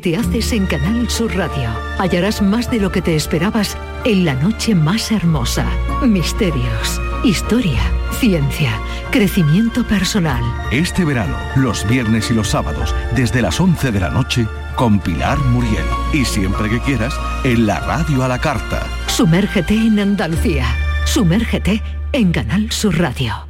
Te haces en Canal Sur Radio. Hallarás más de lo que te esperabas en la noche más hermosa. Misterios, historia, ciencia, crecimiento personal. Este verano, los viernes y los sábados, desde las 11 de la noche, con Pilar Muriel. Y siempre que quieras, en la radio a la carta. Sumérgete en Andalucía. Sumérgete en Canal Sur Radio.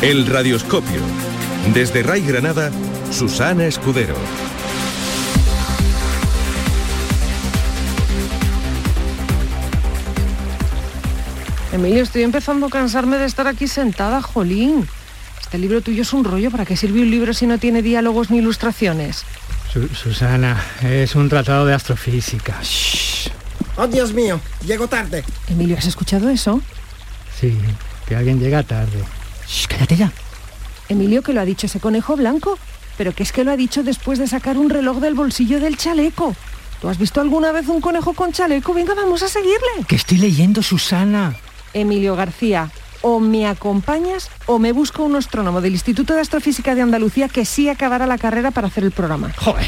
El Radioscopio. Desde Ray Granada, Susana Escudero. Emilio, estoy empezando a cansarme de estar aquí sentada, jolín. Este libro tuyo es un rollo. ¿Para qué sirve un libro si no tiene diálogos ni ilustraciones? Susana, es un tratado de astrofísica. Oh, Dios mío, llego tarde. Emilio, ¿has escuchado eso? Sí, que alguien llega tarde. Shh, cállate ya. Emilio, que lo ha dicho ese conejo blanco, pero que es que lo ha dicho después de sacar un reloj del bolsillo del chaleco. ¿Tú has visto alguna vez un conejo con chaleco? Venga, vamos a seguirle. Que estoy leyendo, Susana. Emilio García, o me acompañas o me busco un astrónomo del Instituto de Astrofísica de Andalucía que sí acabará la carrera para hacer el programa. Joder.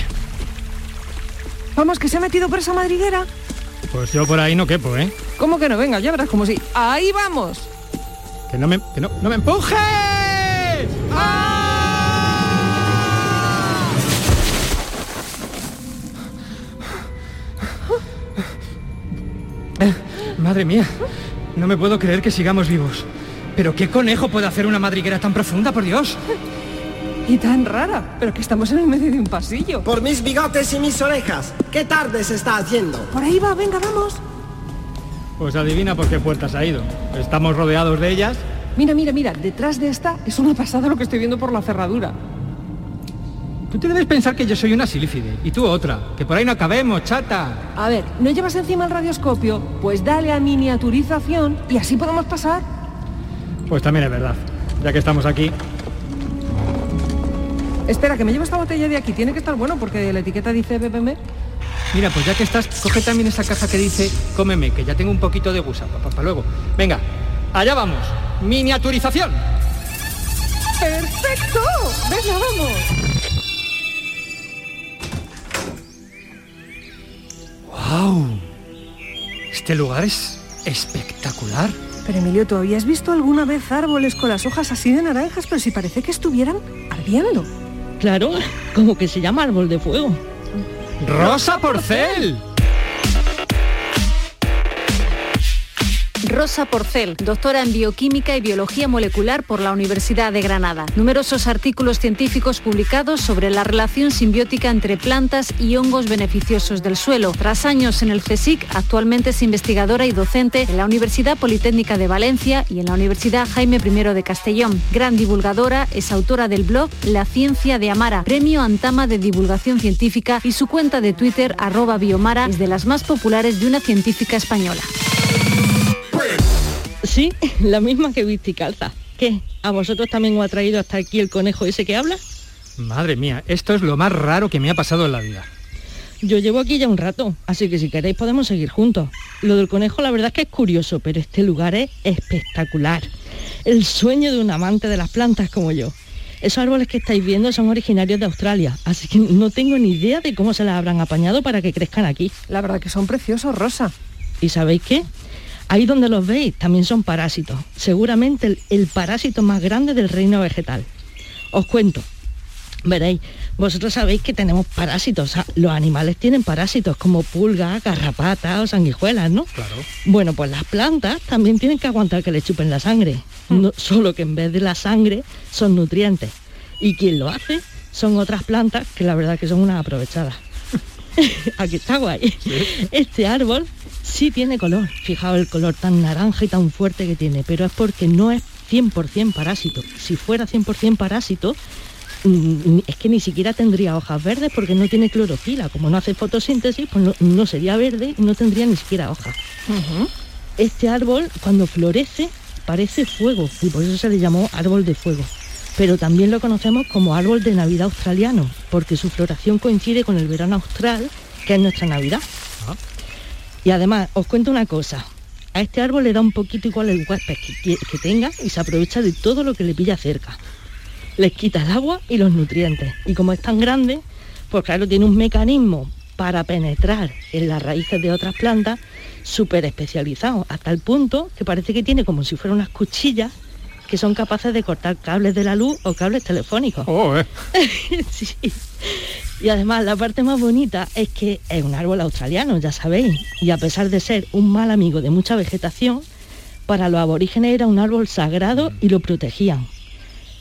Vamos, que se ha metido por esa madriguera. Pues yo por ahí no quepo, ¿eh? ¿Cómo que no? Venga, ya verás como si... ¡Ahí vamos! Que no me, que no, no me empujes. Eh, Madre mía, no me puedo creer que sigamos vivos. Pero ¿qué conejo puede hacer una madriguera tan profunda, por Dios? Y tan rara, pero que estamos en el medio de un pasillo. Por mis bigotes y mis orejas. ¿Qué tarde se está haciendo? Por ahí va, venga, vamos. Pues adivina por qué puertas ha ido. Estamos rodeados de ellas. Mira, mira, mira, detrás de esta es una pasada lo que estoy viendo por la cerradura. Tú te debes pensar que yo soy una silífide y tú otra, que por ahí no cabemos, chata. A ver, ¿no llevas encima el radioscopio? Pues dale a miniaturización y así podemos pasar. Pues también es verdad. Ya que estamos aquí, Espera, que me llevo esta botella de aquí. Tiene que estar bueno porque la etiqueta dice BBM. Mira, pues ya que estás, coge también esa caja que dice cómeme, que ya tengo un poquito de gusa, para luego. Venga, allá vamos. Miniaturización. ¡Perfecto! ¡Venga, vamos! ¡Wow! Este lugar es espectacular. Pero Emilio, ¿tú habías visto alguna vez árboles con las hojas así de naranjas, pero si parece que estuvieran ardiendo? Claro, como que se llama árbol de fuego. ¡Rosa Porcel! Rosa Porcel, doctora en bioquímica y biología molecular por la Universidad de Granada. Numerosos artículos científicos publicados sobre la relación simbiótica entre plantas y hongos beneficiosos del suelo. Tras años en el CSIC, actualmente es investigadora y docente en la Universidad Politécnica de Valencia y en la Universidad Jaime I de Castellón. Gran divulgadora, es autora del blog La Ciencia de Amara, premio Antama de Divulgación Científica y su cuenta de Twitter arroba biomara es de las más populares de una científica española. Sí, la misma que viste y calza. ¿Qué? ¿A vosotros también os ha traído hasta aquí el conejo ese que habla? Madre mía, esto es lo más raro que me ha pasado en la vida. Yo llevo aquí ya un rato, así que si queréis podemos seguir juntos. Lo del conejo la verdad es que es curioso, pero este lugar es espectacular. El sueño de un amante de las plantas como yo. Esos árboles que estáis viendo son originarios de Australia, así que no tengo ni idea de cómo se las habrán apañado para que crezcan aquí. La verdad que son preciosos, Rosa. ¿Y sabéis qué? Ahí donde los veis también son parásitos, seguramente el, el parásito más grande del reino vegetal. Os cuento, veréis, vosotros sabéis que tenemos parásitos, o sea, los animales tienen parásitos como pulgas, garrapatas o sanguijuelas, ¿no? Claro. Bueno, pues las plantas también tienen que aguantar que le chupen la sangre, no, solo que en vez de la sangre son nutrientes. Y quien lo hace son otras plantas que la verdad que son unas aprovechadas. Aquí está guay. Este árbol sí tiene color. Fijaos el color tan naranja y tan fuerte que tiene, pero es porque no es 100% parásito. Si fuera 100% parásito, mm, es que ni siquiera tendría hojas verdes porque no tiene clorofila. Como no hace fotosíntesis, pues no, sería verde y no tendría ni siquiera hojas. Este árbol, cuando florece, parece fuego y por eso se le llamó árbol de fuego. Pero también lo conocemos como árbol de Navidad australiano, porque su floración coincide con el verano austral, que es nuestra Navidad. Y además, os cuento una cosa, a este árbol le da un poquito igual el huésped que, que, tenga y se aprovecha de todo lo que le pilla cerca. Les quita el agua y los nutrientes. Y como es tan grande, pues claro, tiene un mecanismo para penetrar en las raíces de otras plantas súper especializado, hasta el punto que parece que tiene como si fueran unas cuchillas que son capaces de cortar cables de la luz o cables telefónicos. Oh, eh. sí. Y además la parte más bonita es que es un árbol australiano, ya sabéis, y a pesar de ser un mal amigo de mucha vegetación, para los aborígenes era un árbol sagrado y lo protegían.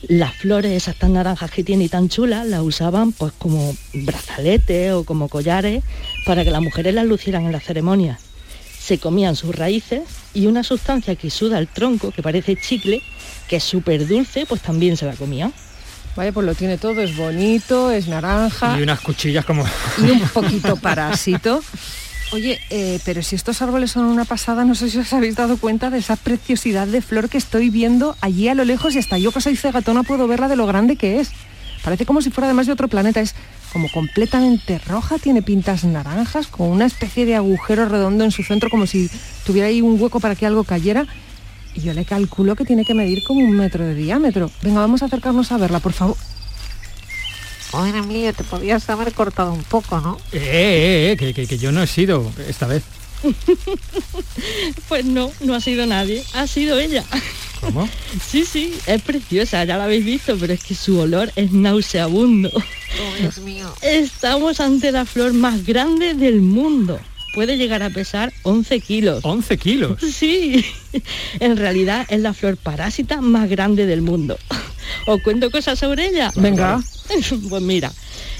Las flores, esas tan naranjas que tiene y tan chulas, las usaban pues como brazaletes o como collares para que las mujeres las lucieran en las ceremonias. Se comían sus raíces y una sustancia que suda el tronco, que parece chicle, que es súper dulce, pues también se la comían. Vaya, pues lo tiene todo, es bonito, es naranja. Y unas cuchillas como... Y un poquito parásito. Oye, eh, pero si estos árboles son una pasada, no sé si os habéis dado cuenta de esa preciosidad de flor que estoy viendo allí a lo lejos y hasta yo que soy cegatona puedo verla de lo grande que es. Parece como si fuera además de otro planeta, es como completamente roja, tiene pintas naranjas, con una especie de agujero redondo en su centro, como si tuviera ahí un hueco para que algo cayera yo le calculo que tiene que medir como un metro de diámetro. Venga, vamos a acercarnos a verla, por favor. Oye, Emilio, te podías haber cortado un poco, ¿no? Eh, eh, eh, que, que yo no he sido esta vez. pues no, no ha sido nadie, ha sido ella. ¿Cómo? Sí, sí, es preciosa, ya la habéis visto, pero es que su olor es nauseabundo. Oh, Dios mío. Estamos ante la flor más grande del mundo puede llegar a pesar 11 kilos. ¿11 kilos? Sí, en realidad es la flor parásita más grande del mundo. ¿Os cuento cosas sobre ella? Venga. Pues mira,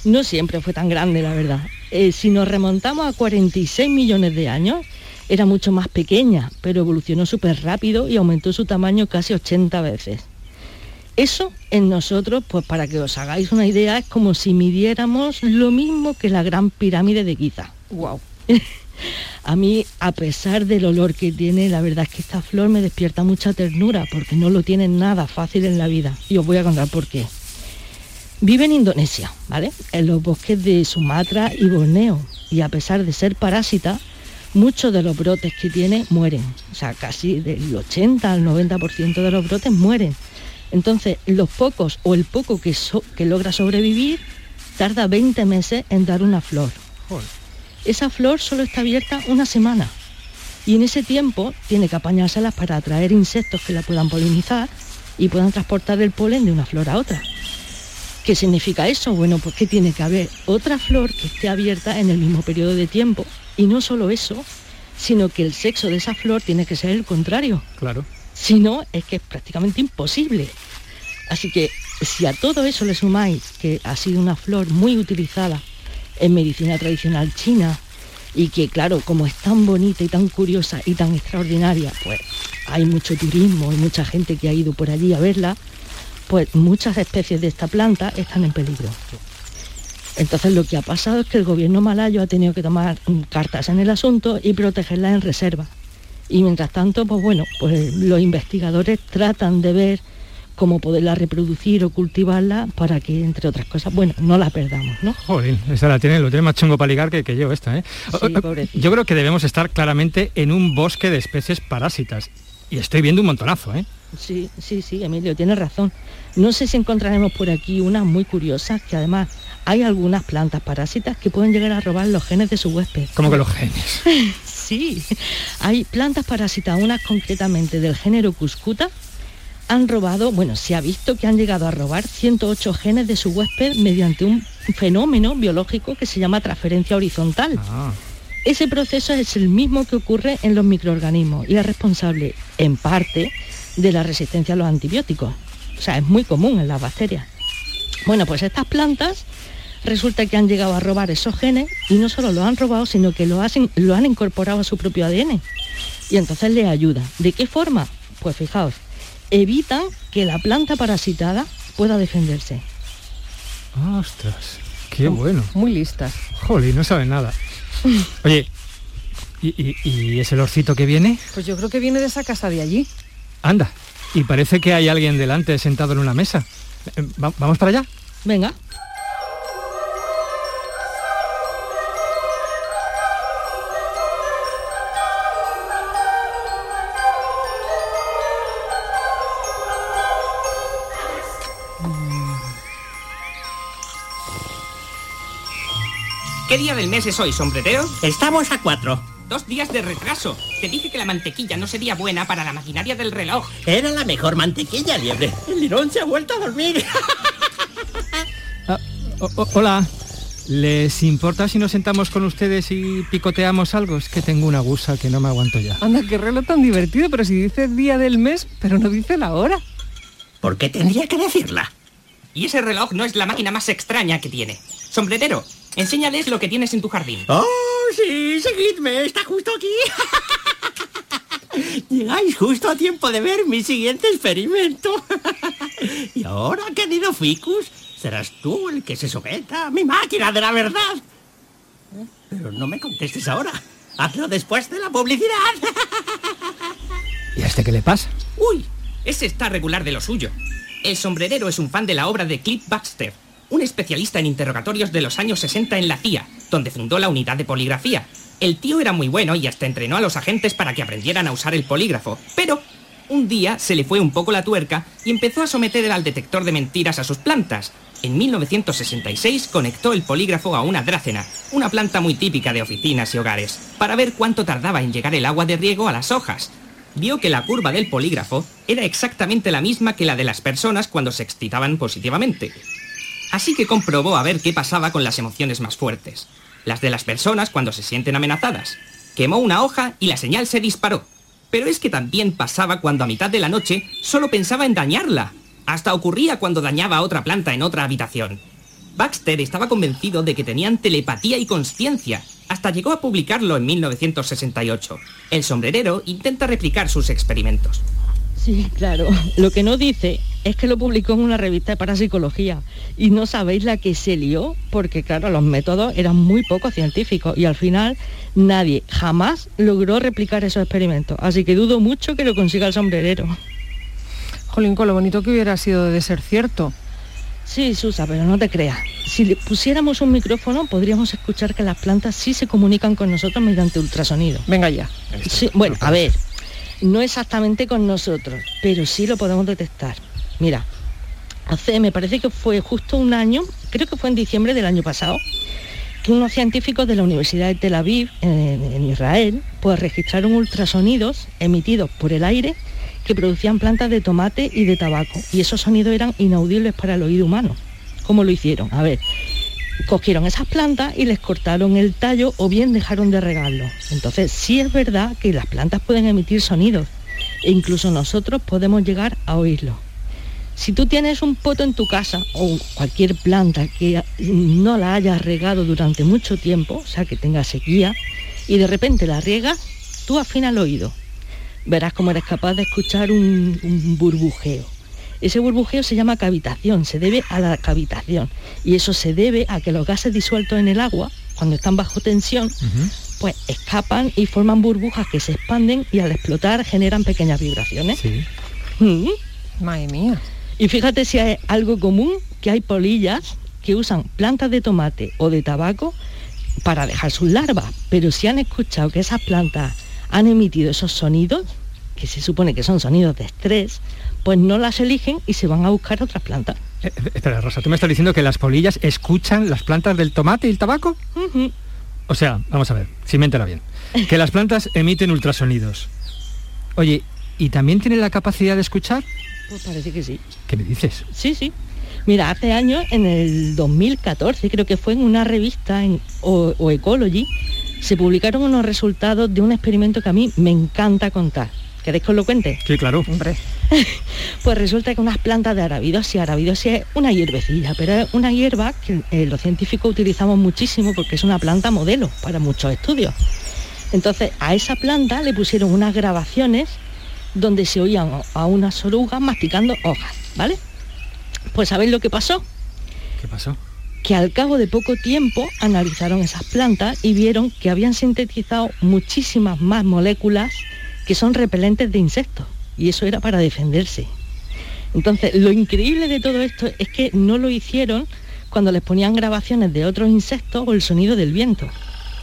no siempre fue tan grande, la verdad. Eh, si nos remontamos a 46 millones de años, era mucho más pequeña, pero evolucionó súper rápido y aumentó su tamaño casi 80 veces. Eso en nosotros, pues para que os hagáis una idea, es como si midiéramos lo mismo que la gran pirámide de Giza. Wow. A mí, a pesar del olor que tiene, la verdad es que esta flor me despierta mucha ternura porque no lo tiene nada fácil en la vida. Y os voy a contar por qué. Vive en Indonesia, ¿vale? En los bosques de Sumatra y Borneo. Y a pesar de ser parásita, muchos de los brotes que tiene mueren. O sea, casi del 80 al 90% de los brotes mueren. Entonces, los pocos o el poco que, que logra sobrevivir tarda 20 meses en dar una flor esa flor solo está abierta una semana y en ese tiempo tiene que apañárselas para atraer insectos que la puedan polinizar y puedan transportar el polen de una flor a otra. ¿Qué significa eso? Bueno, pues que tiene que haber otra flor que esté abierta en el mismo periodo de tiempo y no solo eso, sino que el sexo de esa flor tiene que ser el contrario. Claro. Si no, es que es prácticamente imposible. Así que si a todo eso le sumáis que ha sido una flor muy utilizada en medicina tradicional china y que claro, como es tan bonita y tan curiosa y tan extraordinaria, pues hay mucho turismo y mucha gente que ha ido por allí a verla, pues muchas especies de esta planta están en peligro. Entonces lo que ha pasado es que el gobierno malayo ha tenido que tomar cartas en el asunto y protegerla en reserva. Y mientras tanto, pues bueno, pues los investigadores tratan de ver cómo poderla reproducir o cultivarla para que, entre otras cosas, bueno, no la perdamos, ¿no? Joder, esa la tiene, lo tiene más chungo para ligar que, que yo esta, ¿eh? yo creo que debemos estar claramente en un bosque de especies parásitas. Y estoy viendo un montonazo, ¿eh? Sí, sí, sí, Emilio, tienes razón. No sé si encontraremos por aquí unas muy curiosas, que además hay algunas plantas parásitas que pueden llegar a robar los genes de su huésped. ¿Cómo que los genes? sí, hay plantas parásitas, unas concretamente del género Cuscuta, han robado, bueno, se ha visto que han llegado a robar 108 genes de su huésped mediante un fenómeno biológico que se llama transferencia horizontal. Ah. Ese proceso es el mismo que ocurre en los microorganismos y es responsable, en parte, de la resistencia a los antibióticos. O sea, es muy común en las bacterias. Bueno, pues estas plantas resulta que han llegado a robar esos genes y no solo lo han robado, sino que lo, hacen, lo han incorporado a su propio ADN. Y entonces le ayuda. ¿De qué forma? Pues fijaos, evitan que la planta parasitada pueda defenderse. Ostras, qué bueno. Muy listas. Jolly, no saben nada. Oye, ¿y, y, y ese que viene? Pues yo creo que viene de esa casa de allí. Anda, y parece que hay alguien delante sentado en una mesa. Eh, va- ¿Vamos para allá? Venga. ¿Qué día del mes es hoy, sombrerero? Estamos a cuatro. Dos días de retraso. Te dije que la mantequilla no sería buena para la maquinaria del reloj. Era la mejor mantequilla, liebre. El lirón se ha vuelto a dormir. Ah, o- o- hola. ¿Les importa si nos sentamos con ustedes y picoteamos algo? Es que tengo una gusa que no me aguanto ya. Anda, qué reloj tan divertido, pero si dice día del mes, pero no dice la hora. ¿Por qué tendría que decirla? Y ese reloj no es la máquina más extraña que tiene. Sombrerero, enséñales lo que tienes en tu jardín. Oh, sí, seguidme, está justo aquí. Llegáis justo a tiempo de ver mi siguiente experimento. y ahora, querido Ficus, serás tú el que se someta a mi máquina de la verdad. Pero no me contestes ahora. Hazlo después de la publicidad. ¿Y a este qué le pasa? Uy, ese está regular de lo suyo. El sombrerero es un fan de la obra de Cliff Baxter, un especialista en interrogatorios de los años 60 en la CIA, donde fundó la unidad de poligrafía. El tío era muy bueno y hasta entrenó a los agentes para que aprendieran a usar el polígrafo, pero un día se le fue un poco la tuerca y empezó a someter al detector de mentiras a sus plantas. En 1966 conectó el polígrafo a una drácena, una planta muy típica de oficinas y hogares, para ver cuánto tardaba en llegar el agua de riego a las hojas. Vio que la curva del polígrafo era exactamente la misma que la de las personas cuando se excitaban positivamente. Así que comprobó a ver qué pasaba con las emociones más fuertes, las de las personas cuando se sienten amenazadas. Quemó una hoja y la señal se disparó. Pero es que también pasaba cuando a mitad de la noche solo pensaba en dañarla. Hasta ocurría cuando dañaba a otra planta en otra habitación. Baxter estaba convencido de que tenían telepatía y conciencia. Hasta llegó a publicarlo en 1968. El sombrerero intenta replicar sus experimentos. Sí, claro. Lo que no dice es que lo publicó en una revista de parapsicología. Y no sabéis la que se lió, porque claro, los métodos eran muy poco científicos y al final nadie jamás logró replicar esos experimentos. Así que dudo mucho que lo consiga el sombrerero. Jolín, con lo bonito que hubiera sido de ser cierto. Sí, Susa, pero no te creas. Si le pusiéramos un micrófono, podríamos escuchar que las plantas sí se comunican con nosotros mediante ultrasonido. Venga ya. Sí, bueno, a ver, no exactamente con nosotros, pero sí lo podemos detectar. Mira, hace, me parece que fue justo un año, creo que fue en diciembre del año pasado, que unos científicos de la Universidad de Tel Aviv, en, en Israel, pues registraron ultrasonidos emitidos por el aire que producían plantas de tomate y de tabaco. Y esos sonidos eran inaudibles para el oído humano. ¿Cómo lo hicieron? A ver, cogieron esas plantas y les cortaron el tallo o bien dejaron de regarlo. Entonces sí es verdad que las plantas pueden emitir sonidos e incluso nosotros podemos llegar a oírlo. Si tú tienes un poto en tu casa o cualquier planta que no la hayas regado durante mucho tiempo, o sea que tenga sequía, y de repente la riegas, tú afina el oído. Verás cómo eres capaz de escuchar un burbujeo. Ese burbujeo se llama cavitación, se debe a la cavitación. Y eso se debe a que los gases disueltos en el agua, cuando están bajo tensión, pues escapan y forman burbujas que se expanden y al explotar generan pequeñas vibraciones. Mm. Madre mía. Y fíjate si hay algo común, que hay polillas que usan plantas de tomate o de tabaco para dejar sus larvas. Pero si han escuchado que esas plantas han emitido esos sonidos, que se supone que son sonidos de estrés, pues no las eligen y se van a buscar otras plantas. Eh, eh, espera, Rosa, ¿tú me estás diciendo que las polillas escuchan las plantas del tomate y el tabaco? O sea, vamos a ver, si me entera bien. Que las plantas emiten ultrasonidos. Oye, ¿y también tienen la capacidad de escuchar? Pues parece que sí. ¿Qué me dices? Sí, sí. Mira, hace años, en el 2014, creo que fue en una revista en o, o Ecology, se publicaron unos resultados de un experimento que a mí me encanta contar. ¿Queréis que os lo cuente? Sí, claro. Hombre. Pues resulta que unas plantas de arabidosia, arabidosia es una hierbecilla, pero es una hierba que eh, los científicos utilizamos muchísimo porque es una planta modelo para muchos estudios. Entonces, a esa planta le pusieron unas grabaciones donde se oían a unas orugas masticando hojas, ¿vale? Pues ¿sabéis lo que pasó? ¿Qué pasó? Que al cabo de poco tiempo analizaron esas plantas y vieron que habían sintetizado muchísimas más moléculas que son repelentes de insectos. Y eso era para defenderse. Entonces, lo increíble de todo esto es que no lo hicieron cuando les ponían grabaciones de otros insectos o el sonido del viento.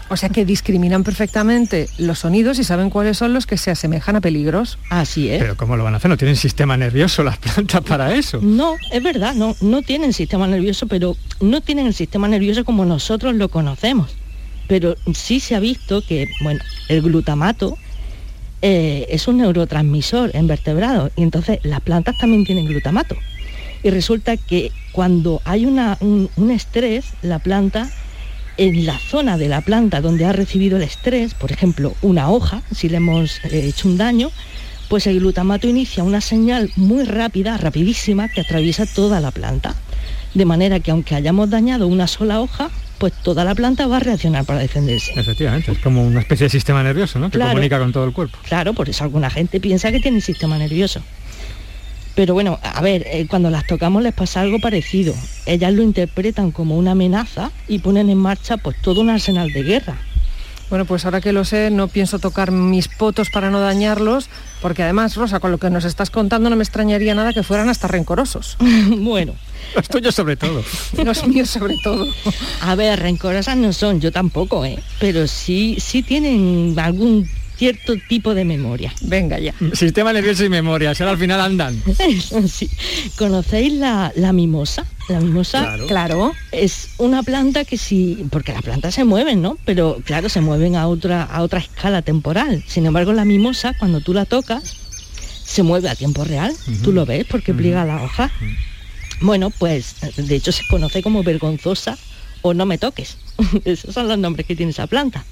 O sea que discriminan perfectamente los sonidos y saben cuáles son los que se asemejan a peligros. Así es. Pero ¿cómo lo van a hacer? ¿No tienen sistema nervioso las plantas para eso? No, es verdad, no, no tienen sistema nervioso, pero no tienen el sistema nervioso como nosotros lo conocemos. Pero sí se ha visto que, bueno, el glutamato eh, es un neurotransmisor en vertebrados y entonces las plantas también tienen glutamato. Y resulta que cuando hay una, un, estrés, la planta en la zona de la planta donde ha recibido el estrés, por ejemplo, una hoja, si le hemos eh, hecho un daño, pues el glutamato inicia una señal muy rápida, rapidísima, que atraviesa toda la planta. De manera que aunque hayamos dañado una sola hoja, pues toda la planta va a reaccionar para defenderse. Efectivamente, es como una especie de sistema nervioso, ¿no? Que Claro. comunica con todo el cuerpo. Claro, por eso alguna gente piensa que tiene sistema nervioso. Pero bueno, a ver, eh, cuando las tocamos les pasa algo parecido. Ellas lo interpretan como una amenaza y ponen en marcha pues todo un arsenal de guerra. Bueno, pues ahora que lo sé, no pienso tocar mis potos para no dañarlos, porque además, Rosa, con lo que nos estás contando no me extrañaría nada que fueran hasta rencorosos. bueno. Los tuyos sobre todo. Los míos sobre todo. A ver, rencorosas no son, yo tampoco, ¿eh? Pero sí, sí tienen algún cierto tipo de memoria. Venga ya. Sistema nervioso y memoria, ahora al final andan. Sí. ¿Conocéis la, la mimosa? La mimosa, Claro. Claro. es una planta que sí, porque las plantas se mueven, ¿no? Pero claro, se mueven a otra, a otra escala temporal. Sin embargo, la mimosa, cuando tú la tocas, se mueve a tiempo real. Tú lo ves porque pliega la hoja. Bueno, pues de hecho se conoce como vergonzosa o no me toques. Esos son los nombres que tiene esa planta.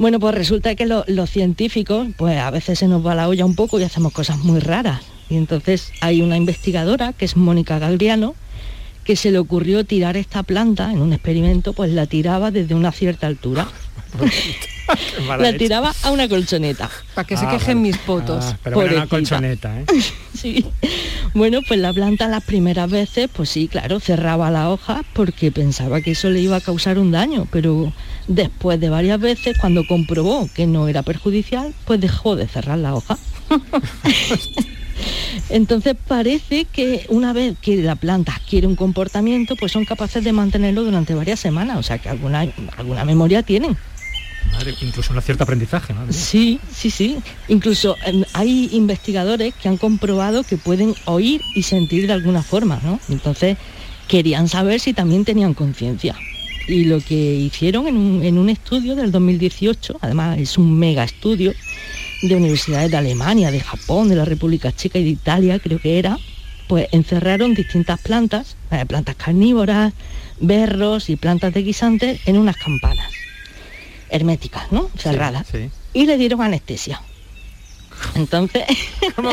Bueno, pues resulta que lo- los científicos, pues a veces se nos va la olla un poco y hacemos cosas muy raras. Y entonces hay una investigadora, que es Mónica Galriano, que se le ocurrió tirar esta planta en un experimento, pues la tiraba desde una cierta altura. La tiraba a una colchoneta. Para que se Ah, quejen vale. mis potos. Ah, pero bueno, una colchoneta, ¿eh? Sí. Bueno, pues la planta las primeras veces, pues sí, claro, cerraba la hoja porque pensaba que eso le iba a causar un daño, pero después de varias veces, cuando comprobó que no era perjudicial, pues dejó de cerrar la hoja. Entonces parece que una vez que la planta adquiere un comportamiento, pues son capaces de mantenerlo durante varias semanas, o sea que alguna, alguna memoria tienen. Madre, incluso un cierto aprendizaje, ¿no? Sí, sí, sí. Incluso em, hay investigadores que han comprobado que pueden oír y sentir de alguna forma, ¿no? Entonces querían saber si también tenían conciencia. Y lo que hicieron en un, en un estudio del 2018, además es un mega estudio de universidades de Alemania, de Japón, de la República Checa y de Italia, creo que era, pues encerraron distintas plantas, eh, plantas carnívoras, berros y plantas de guisantes en unas campanas herméticas, ¿no? Cerradas. Sí. Y le dieron anestesia. Entonces, ¿Cómo,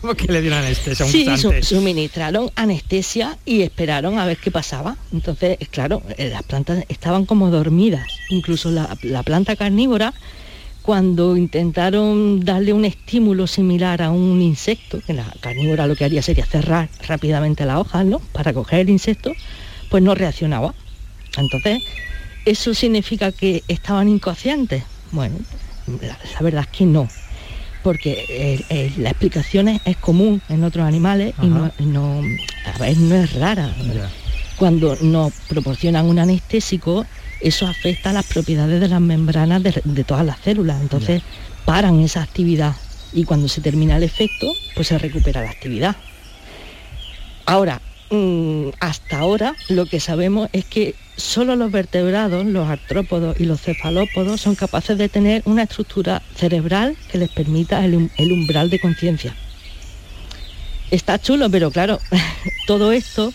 cómo que le dieron anestesia a un sí, su- suministraron anestesia y esperaron a ver qué pasaba. Entonces, claro, eh, las plantas estaban como dormidas. Incluso la, la planta carnívora, cuando intentaron darle un estímulo similar a un insecto, que la carnívora lo que haría sería cerrar rápidamente las hojas, ¿no? Para coger el insecto, pues no reaccionaba. Entonces, ¿eso significa que estaban inconscientes? Bueno, la, la verdad es que no, porque eh, eh, la explicación es, es común en otros animales y no, a ver, no es rara. Cuando nos proporcionan un anestésico, eso afecta las propiedades de las membranas de, de todas las células, entonces paran esa actividad y cuando se termina el efecto, pues se recupera la actividad. Ahora, hasta ahora lo que sabemos es que solo los vertebrados, los artrópodos y los cefalópodos son capaces de tener una estructura cerebral que les permita el, um- umbral de conciencia. Está chulo, pero claro, todo esto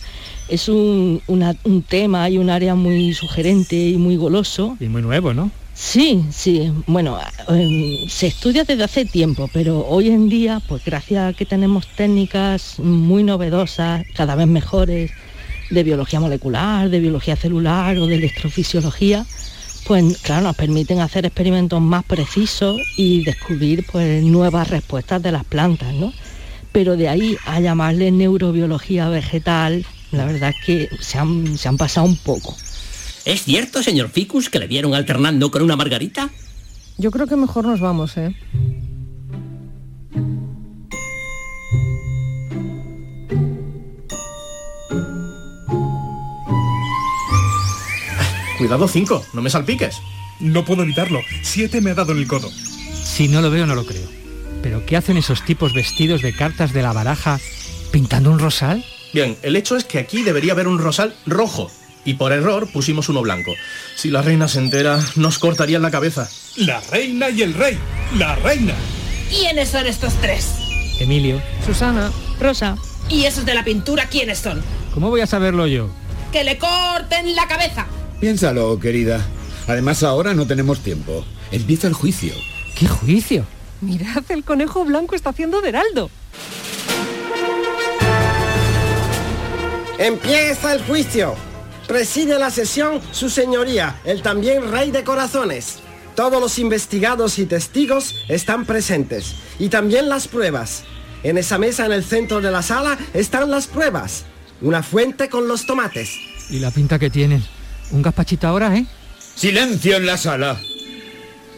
es un, un tema y un área muy sugerente y muy goloso Y muy nuevo, ¿no? Sí, sí. Bueno, em, se estudia desde hace tiempo, pero hoy en día, pues gracias a que tenemos técnicas muy novedosas, cada vez mejores, de biología molecular, de biología celular o de electrofisiología, pues claro, nos permiten hacer experimentos más precisos y descubrir pues nuevas respuestas de las plantas, ¿no? Pero de ahí a llamarle neurobiología vegetal, la verdad es que se han, se han pasado un poco. ¿Es cierto, señor Ficus, que le vieron alternando con una margarita? Yo creo que mejor nos vamos, ¿eh? Cuidado, cinco, no me salpiques. No puedo evitarlo. Siete me ha dado en el codo. Si no lo veo, no lo creo. ¿Pero qué hacen esos tipos vestidos de cartas de la baraja pintando un rosal? Bien, el hecho es que aquí debería haber un rosal rojo. Y por error pusimos uno blanco. Si la reina se entera, nos cortarían la cabeza. La reina y el rey. La reina. ¿Quiénes son estos tres? Emilio. Susana. Rosa. ¿Y esos de la pintura quiénes son? ¿Cómo voy a saberlo yo? ¡Que le corten la cabeza! Piénsalo, querida. Además ahora no tenemos tiempo. Empieza el juicio. ¿Qué juicio? Mirad, el conejo blanco está haciendo de heraldo. Empieza el juicio. Preside la sesión su señoría, el también rey de corazones. Todos los investigados y testigos están presentes. Y también las pruebas. En esa mesa en el centro de la sala están las pruebas. Una fuente con los tomates. ¿Y la pinta que tienen? Un gazpachito ahora, ¿eh? Silencio en la sala.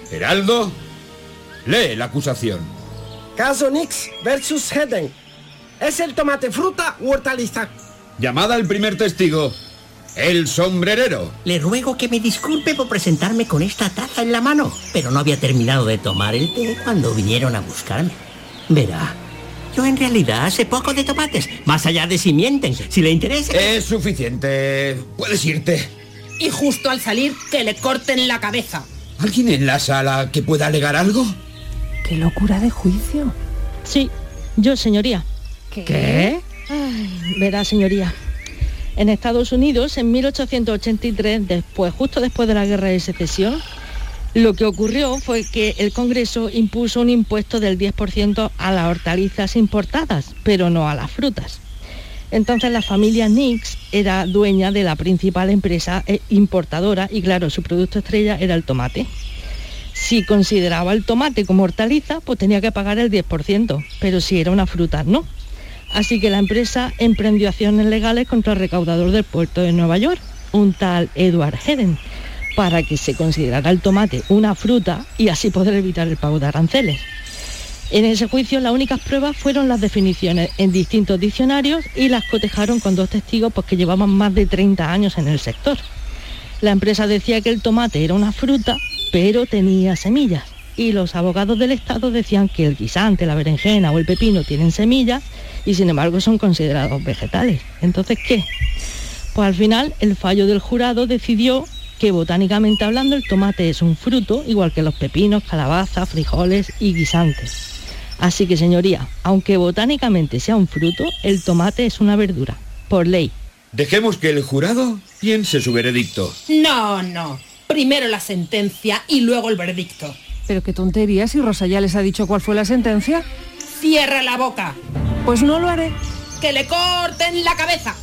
Heraldo, lee la acusación. Caso Nix versus Hedden. ¿Es el tomate fruta u hortaliza? Llamada al primer testigo. El sombrerero. Le ruego que me disculpe por presentarme con esta taza en la mano, pero no había terminado de tomar el té cuando vinieron a buscarme. Verá, yo en realidad sé poco de tomates, más allá de si mienten. Si le interesa... Es suficiente. Puedes irte. Y justo al salir, que le corten la cabeza. ¿Alguien en la sala que pueda alegar algo? ¡Qué locura de juicio! Sí, yo, señoría. ¿Qué? Ay, verá, señoría. En Estados Unidos, en 1883, después, justo después de la Guerra de Secesión, lo que ocurrió fue que el Congreso impuso un impuesto del 10% a las hortalizas importadas, pero no a las frutas. Entonces la familia Nix era dueña de la principal empresa eh, importadora y claro, su producto estrella era el tomate. Si consideraba el tomate como hortaliza, pues tenía que pagar el 10%, pero si era una fruta, no. Así que la empresa emprendió acciones legales contra el recaudador del puerto de Nueva York, un tal Edward Hedden, para que se considerara el tomate una fruta y así poder evitar el pago de aranceles. En ese juicio las únicas pruebas fueron las definiciones en distintos diccionarios y las cotejaron con dos testigos pues, que llevaban más de 30 años en el sector. La empresa decía que el tomate era una fruta, pero tenía semillas. Y los abogados del Estado decían que el guisante, la berenjena o el pepino tienen semillas y sin embargo son considerados vegetales. Entonces, ¿qué? Pues al final el fallo del jurado decidió que botánicamente hablando el tomate es un fruto, igual que los pepinos, calabazas, frijoles y guisantes. Así que, señoría, aunque botánicamente sea un fruto, el tomate es una verdura, por ley. Dejemos que el jurado piense su veredicto. No, no. Primero la sentencia y luego el veredicto. Pero qué tontería si Rosa ya les ha dicho cuál fue la sentencia. Cierra la boca. Pues no lo haré. Que le corten la cabeza.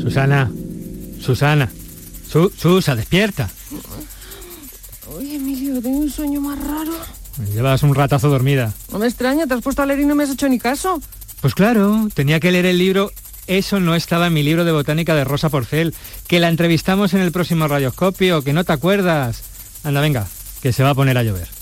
Susana, Susana, Su- Susa, despierta. Oye, Emilio, tengo un sueño más raro. Llevas un ratazo dormida. No me extraña, te has puesto a leer y no me has hecho ni caso. Pues claro, tenía que leer el libro Eso no estaba en mi libro de botánica de Rosa Porcel, que la entrevistamos en el próximo radioscopio, que no te acuerdas. Anda, venga, que se va a poner a llover.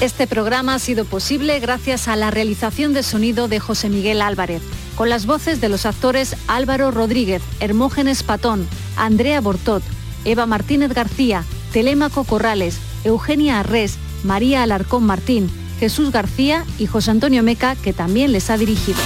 Este programa ha sido posible gracias a la realización de sonido de José Miguel Álvarez, con las voces de los actores Álvaro Rodríguez, Hermógenes Patón, Andrea Bortot, Eva Martínez García, Telémaco Corrales, Eugenia Arrés, María Alarcón Martín, Jesús García y José Antonio Meca, que también les ha dirigido.